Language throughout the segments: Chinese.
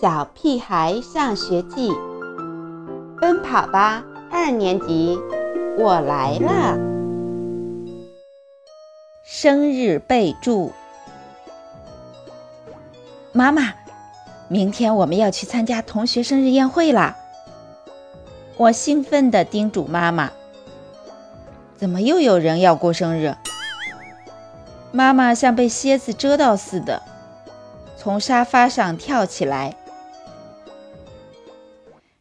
小屁孩上学记》，奔跑吧二年级，我来了。生日备注：妈妈，明天我们要去参加同学生日宴会啦！我兴奋地叮嘱妈妈：“怎么又有人要过生日？”妈妈像被蝎子蛰到似的，从沙发上跳起来。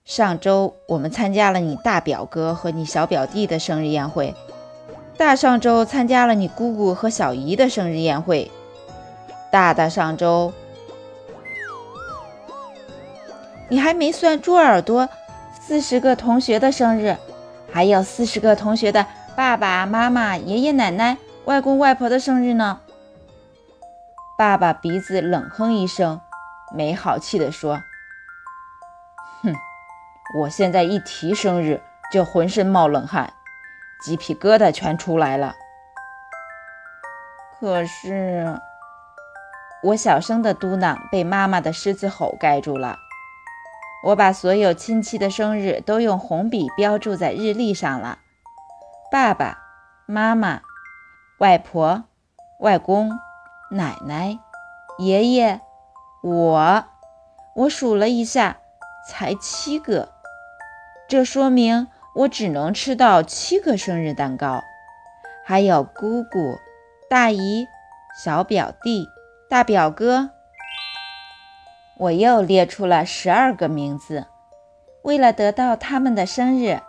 上周我们参加了你大表哥和你小表弟的生日宴会，大上周参加了你姑姑和小姨的生日宴会，大大上周你还没算猪耳朵，四十个同学的生日，还有四十个同学的爸爸妈妈、爷爷奶奶。外公外婆的生日呢？爸爸鼻子冷哼一声，没好气地说：“哼，我现在一提生日就浑身冒冷汗，鸡皮疙瘩全出来了。”可是，我小声的嘟囔被妈妈的狮子吼盖住了。我把所有亲戚的生日都用红笔标注在日历上了。爸爸妈妈。外婆、外公、奶奶、爷爷，我，我数了一下，才七个。这说明我只能吃到七个生日蛋糕。还有姑姑、大姨、小表弟、大表哥。我又列出了十二个名字。为了得到他们的生日，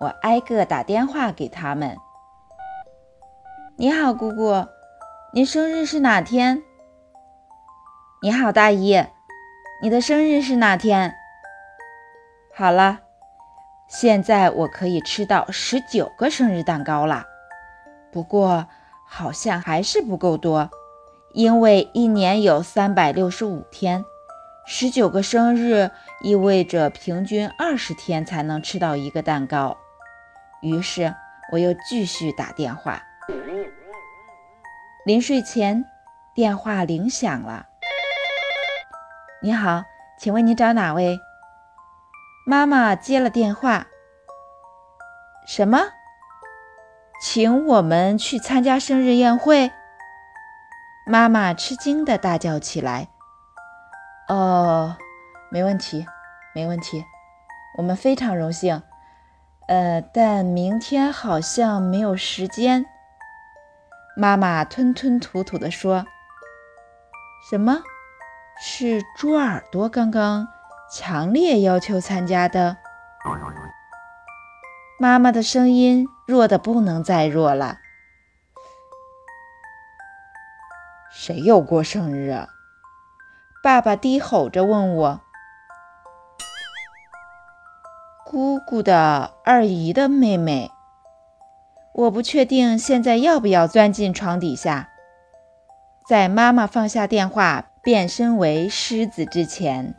我挨个打电话给他们。你好，姑姑，你生日是哪天？你好，大姨，你的生日是哪天？好了，现在我可以吃到十九个生日蛋糕了。不过好像还是不够多，因为一年有三百六十五天，十九个生日意味着平均二十天才能吃到一个蛋糕。于是我又继续打电话。临睡前，电话铃响了。你好，请问你找哪位？妈妈接了电话。什么？请我们去参加生日宴会？妈妈吃惊地大叫起来。哦，没问题，没问题，我们非常荣幸。呃，但明天好像没有时间。妈妈吞吞吐吐地说：“什么？是猪耳朵刚刚强烈要求参加的？”妈妈的声音弱得不能再弱了。谁又过生日啊？爸爸低吼着问我：“姑姑的二姨的妹妹。”我不确定现在要不要钻进床底下。在妈妈放下电话变身为狮子之前。